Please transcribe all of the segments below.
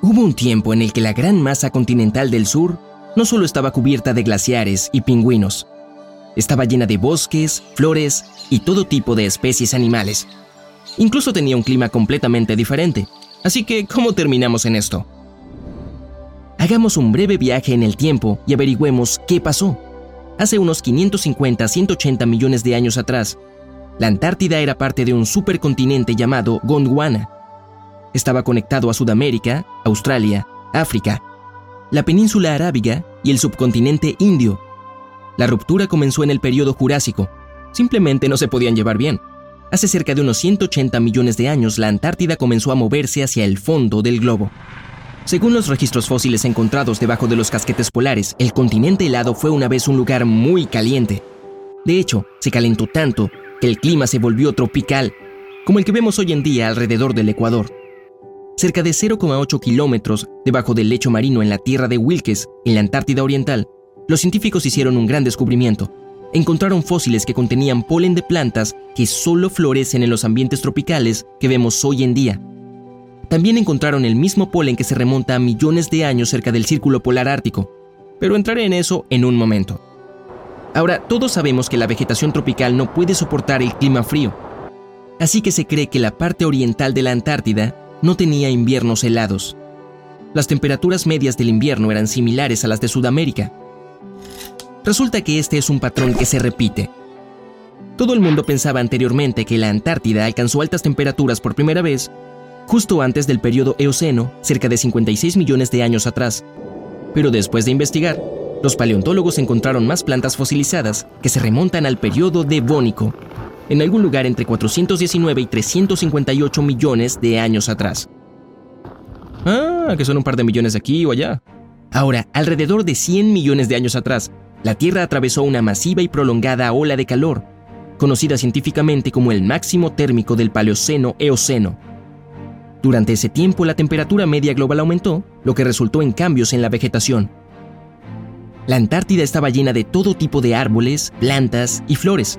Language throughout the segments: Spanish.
Hubo un tiempo en el que la gran masa continental del sur no solo estaba cubierta de glaciares y pingüinos, estaba llena de bosques, flores y todo tipo de especies animales. Incluso tenía un clima completamente diferente. Así que, ¿cómo terminamos en esto? Hagamos un breve viaje en el tiempo y averigüemos qué pasó. Hace unos 550 180 millones de años atrás, la Antártida era parte de un supercontinente llamado Gondwana. Estaba conectado a Sudamérica, Australia, África, la península arábiga y el subcontinente indio. La ruptura comenzó en el periodo Jurásico. Simplemente no se podían llevar bien. Hace cerca de unos 180 millones de años, la Antártida comenzó a moverse hacia el fondo del globo. Según los registros fósiles encontrados debajo de los casquetes polares, el continente helado fue una vez un lugar muy caliente. De hecho, se calentó tanto que el clima se volvió tropical, como el que vemos hoy en día alrededor del Ecuador. Cerca de 0,8 kilómetros debajo del lecho marino en la tierra de Wilkes, en la Antártida Oriental, los científicos hicieron un gran descubrimiento. Encontraron fósiles que contenían polen de plantas que solo florecen en los ambientes tropicales que vemos hoy en día. También encontraron el mismo polen que se remonta a millones de años cerca del Círculo Polar Ártico, pero entraré en eso en un momento. Ahora, todos sabemos que la vegetación tropical no puede soportar el clima frío, así que se cree que la parte oriental de la Antártida no tenía inviernos helados. Las temperaturas medias del invierno eran similares a las de Sudamérica. Resulta que este es un patrón que se repite. Todo el mundo pensaba anteriormente que la Antártida alcanzó altas temperaturas por primera vez justo antes del periodo Eoceno, cerca de 56 millones de años atrás. Pero después de investigar, los paleontólogos encontraron más plantas fosilizadas que se remontan al periodo Devónico, en algún lugar entre 419 y 358 millones de años atrás. Ah, que son un par de millones aquí o allá. Ahora, alrededor de 100 millones de años atrás, la Tierra atravesó una masiva y prolongada ola de calor, conocida científicamente como el máximo térmico del Paleoceno-Eoceno. Durante ese tiempo, la temperatura media global aumentó, lo que resultó en cambios en la vegetación. La Antártida estaba llena de todo tipo de árboles, plantas y flores.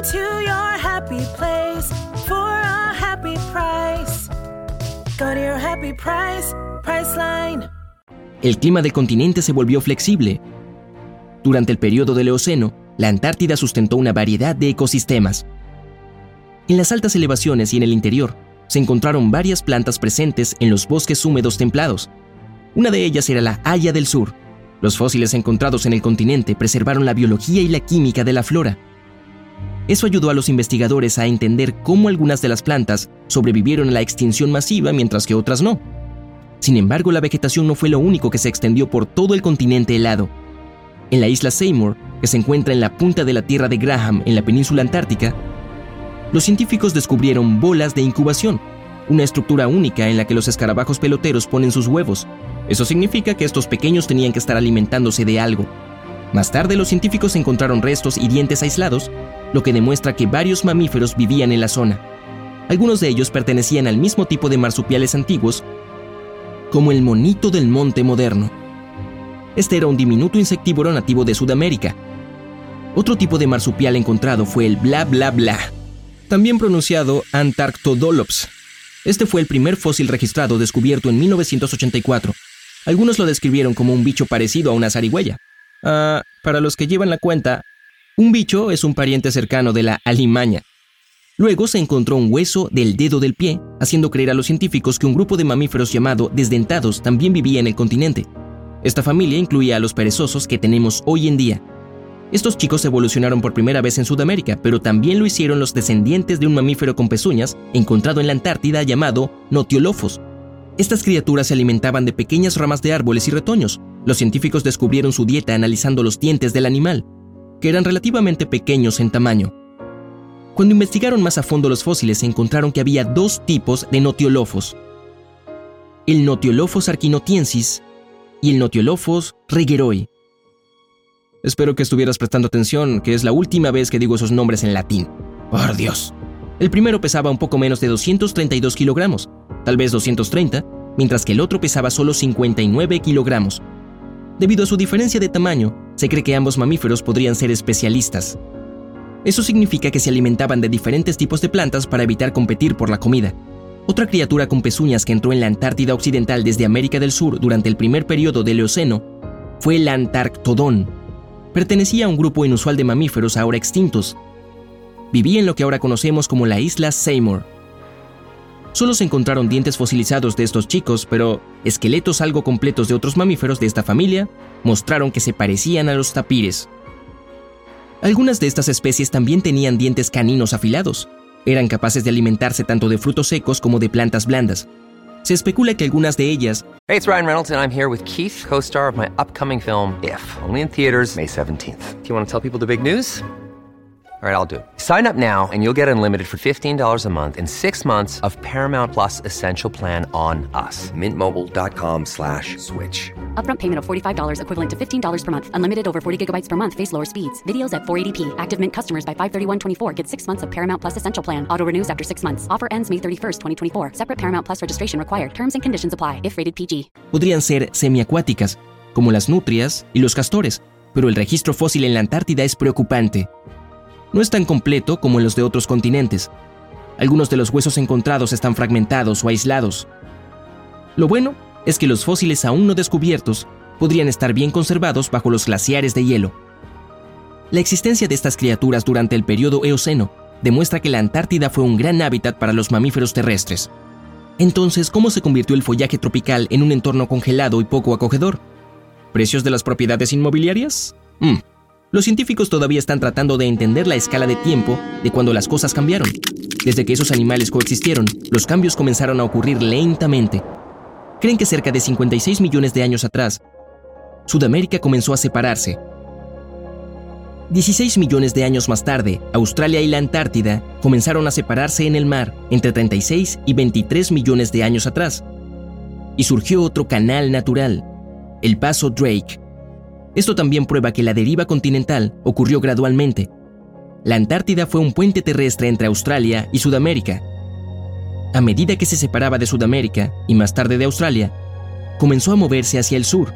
To your happy place for a happy price. Go to your happy price, Priceline. El clima del continente se volvió flexible. Durante el periodo del Eoceno, la Antártida sustentó una variedad de ecosistemas. En las altas elevaciones y en el interior, se encontraron varias plantas presentes en los bosques húmedos templados. Una de ellas era la haya del sur. Los fósiles encontrados en el continente preservaron la biología y la química de la flora. Eso ayudó a los investigadores a entender cómo algunas de las plantas sobrevivieron a la extinción masiva mientras que otras no. Sin embargo, la vegetación no fue lo único que se extendió por todo el continente helado. En la isla Seymour, que se encuentra en la punta de la Tierra de Graham en la península antártica, los científicos descubrieron bolas de incubación, una estructura única en la que los escarabajos peloteros ponen sus huevos. Eso significa que estos pequeños tenían que estar alimentándose de algo. Más tarde los científicos encontraron restos y dientes aislados, lo que demuestra que varios mamíferos vivían en la zona. Algunos de ellos pertenecían al mismo tipo de marsupiales antiguos como el monito del monte moderno. Este era un diminuto insectívoro nativo de Sudamérica. Otro tipo de marsupial encontrado fue el bla bla bla, también pronunciado Antarctodolops. Este fue el primer fósil registrado descubierto en 1984. Algunos lo describieron como un bicho parecido a una zarigüeya. Ah, para los que llevan la cuenta, un bicho es un pariente cercano de la alimaña, Luego se encontró un hueso del dedo del pie, haciendo creer a los científicos que un grupo de mamíferos llamado desdentados también vivía en el continente. Esta familia incluía a los perezosos que tenemos hoy en día. Estos chicos evolucionaron por primera vez en Sudamérica, pero también lo hicieron los descendientes de un mamífero con pezuñas encontrado en la Antártida llamado Notiolofos. Estas criaturas se alimentaban de pequeñas ramas de árboles y retoños. Los científicos descubrieron su dieta analizando los dientes del animal, que eran relativamente pequeños en tamaño. Cuando investigaron más a fondo los fósiles, encontraron que había dos tipos de Notiolofos. El Notiolophos arquinotiensis y el Notiolophos regeroi. Espero que estuvieras prestando atención, que es la última vez que digo esos nombres en latín. Por Dios. El primero pesaba un poco menos de 232 kilogramos, tal vez 230, mientras que el otro pesaba solo 59 kilogramos. Debido a su diferencia de tamaño, se cree que ambos mamíferos podrían ser especialistas. Eso significa que se alimentaban de diferentes tipos de plantas para evitar competir por la comida. Otra criatura con pezuñas que entró en la Antártida Occidental desde América del Sur durante el primer periodo del Eoceno fue el Antarctodón, pertenecía a un grupo inusual de mamíferos ahora extintos. Vivía en lo que ahora conocemos como la isla Seymour. Solo se encontraron dientes fosilizados de estos chicos, pero esqueletos algo completos de otros mamíferos de esta familia mostraron que se parecían a los tapires. Algunas de estas especies también tenían dientes caninos afilados. Eran capaces de alimentarse tanto de frutos secos como de plantas blandas. Se especula que algunas de ellas Hey, it's Ryan Reynolds, and I'm here with Keith, co star of my upcoming film, If, only in theaters, May 17th. Do you want to tell people the big news? All right, I'll do it. Sign up now and you'll get unlimited for $15 a month and six months of Paramount Plus Essential Plan on us. Mintmobile.com slash switch. Upfront payment of $45 equivalent to $15 per month. Unlimited over 40 gigabytes per month. Face lower speeds. Videos at 480p. Active Mint customers by 531.24 get six months of Paramount Plus Essential Plan. Auto renews after six months. Offer ends May 31st, 2024. Separate Paramount Plus registration required. Terms and conditions apply if rated PG. podrían ser semiacuáticas, como las nutrias y los castores, pero el registro fósil en la Antártida es preocupante. No es tan completo como en los de otros continentes. Algunos de los huesos encontrados están fragmentados o aislados. Lo bueno es que los fósiles aún no descubiertos podrían estar bien conservados bajo los glaciares de hielo. La existencia de estas criaturas durante el periodo Eoceno demuestra que la Antártida fue un gran hábitat para los mamíferos terrestres. Entonces, ¿cómo se convirtió el follaje tropical en un entorno congelado y poco acogedor? ¿Precios de las propiedades inmobiliarias? Mm. Los científicos todavía están tratando de entender la escala de tiempo de cuando las cosas cambiaron. Desde que esos animales coexistieron, los cambios comenzaron a ocurrir lentamente. Creen que cerca de 56 millones de años atrás, Sudamérica comenzó a separarse. 16 millones de años más tarde, Australia y la Antártida comenzaron a separarse en el mar entre 36 y 23 millones de años atrás. Y surgió otro canal natural, el paso Drake. Esto también prueba que la deriva continental ocurrió gradualmente. La Antártida fue un puente terrestre entre Australia y Sudamérica. A medida que se separaba de Sudamérica y más tarde de Australia, comenzó a moverse hacia el sur.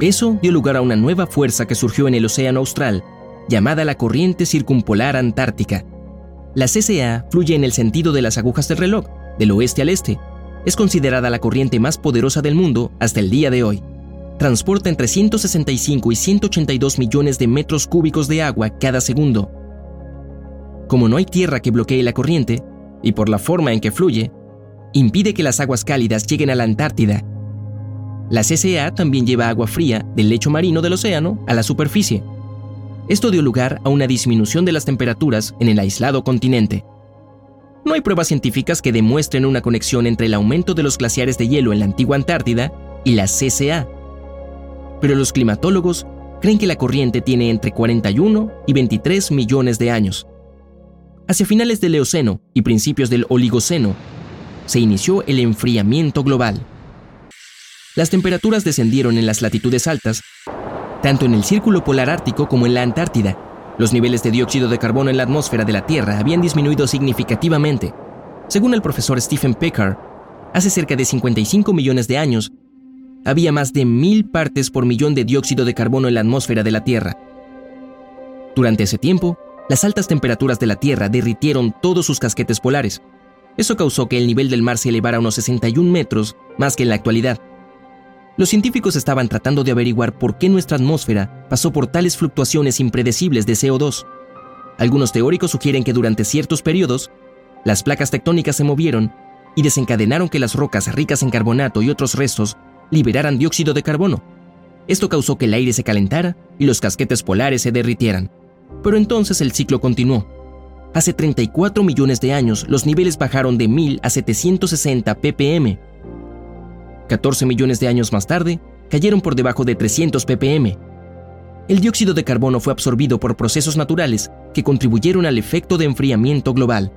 Eso dio lugar a una nueva fuerza que surgió en el Océano Austral, llamada la Corriente Circumpolar Antártica. La CCA fluye en el sentido de las agujas del reloj, del oeste al este. Es considerada la corriente más poderosa del mundo hasta el día de hoy. Transporta entre 165 y 182 millones de metros cúbicos de agua cada segundo. Como no hay tierra que bloquee la corriente, y por la forma en que fluye, impide que las aguas cálidas lleguen a la Antártida. La CCA también lleva agua fría del lecho marino del océano a la superficie. Esto dio lugar a una disminución de las temperaturas en el aislado continente. No hay pruebas científicas que demuestren una conexión entre el aumento de los glaciares de hielo en la antigua Antártida y la CCA. Pero los climatólogos creen que la corriente tiene entre 41 y 23 millones de años. Hacia finales del Eoceno y principios del Oligoceno, se inició el enfriamiento global. Las temperaturas descendieron en las latitudes altas, tanto en el círculo polar ártico como en la Antártida. Los niveles de dióxido de carbono en la atmósfera de la Tierra habían disminuido significativamente. Según el profesor Stephen Pickard, hace cerca de 55 millones de años, había más de mil partes por millón de dióxido de carbono en la atmósfera de la Tierra. Durante ese tiempo, las altas temperaturas de la Tierra derritieron todos sus casquetes polares. Eso causó que el nivel del mar se elevara a unos 61 metros más que en la actualidad. Los científicos estaban tratando de averiguar por qué nuestra atmósfera pasó por tales fluctuaciones impredecibles de CO2. Algunos teóricos sugieren que durante ciertos periodos, las placas tectónicas se movieron y desencadenaron que las rocas ricas en carbonato y otros restos liberaran dióxido de carbono. Esto causó que el aire se calentara y los casquetes polares se derritieran. Pero entonces el ciclo continuó. Hace 34 millones de años los niveles bajaron de 1000 a 760 ppm. 14 millones de años más tarde, cayeron por debajo de 300 ppm. El dióxido de carbono fue absorbido por procesos naturales que contribuyeron al efecto de enfriamiento global.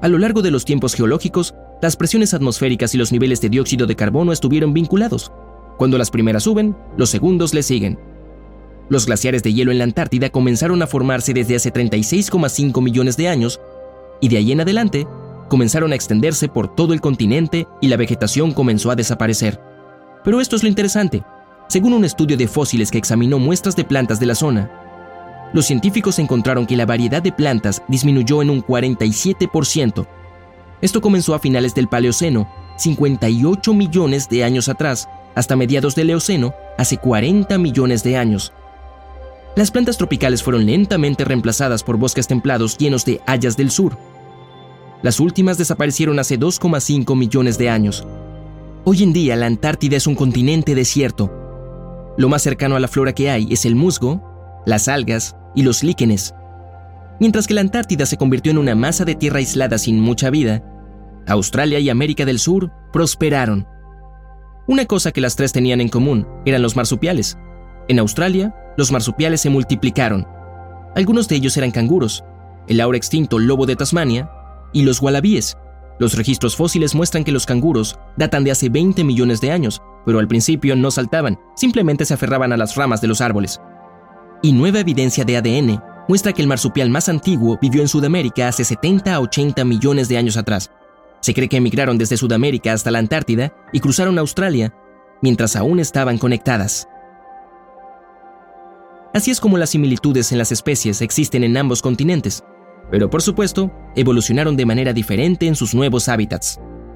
A lo largo de los tiempos geológicos, las presiones atmosféricas y los niveles de dióxido de carbono estuvieron vinculados. Cuando las primeras suben, los segundos le siguen. Los glaciares de hielo en la Antártida comenzaron a formarse desde hace 36,5 millones de años y de ahí en adelante comenzaron a extenderse por todo el continente y la vegetación comenzó a desaparecer. Pero esto es lo interesante. Según un estudio de fósiles que examinó muestras de plantas de la zona, los científicos encontraron que la variedad de plantas disminuyó en un 47%. Esto comenzó a finales del Paleoceno, 58 millones de años atrás, hasta mediados del Eoceno, hace 40 millones de años. Las plantas tropicales fueron lentamente reemplazadas por bosques templados llenos de hayas del sur. Las últimas desaparecieron hace 2,5 millones de años. Hoy en día la Antártida es un continente desierto. Lo más cercano a la flora que hay es el musgo, las algas y los líquenes. Mientras que la Antártida se convirtió en una masa de tierra aislada sin mucha vida, Australia y América del Sur prosperaron. Una cosa que las tres tenían en común eran los marsupiales. En Australia, los marsupiales se multiplicaron. Algunos de ellos eran canguros, el ahora extinto lobo de Tasmania y los wallabies. Los registros fósiles muestran que los canguros datan de hace 20 millones de años, pero al principio no saltaban, simplemente se aferraban a las ramas de los árboles. Y nueva evidencia de ADN muestra que el marsupial más antiguo vivió en Sudamérica hace 70 a 80 millones de años atrás. Se cree que emigraron desde Sudamérica hasta la Antártida y cruzaron Australia mientras aún estaban conectadas. Así es como las similitudes en las especies existen en ambos continentes, pero por supuesto, evolucionaron de manera diferente en sus nuevos hábitats.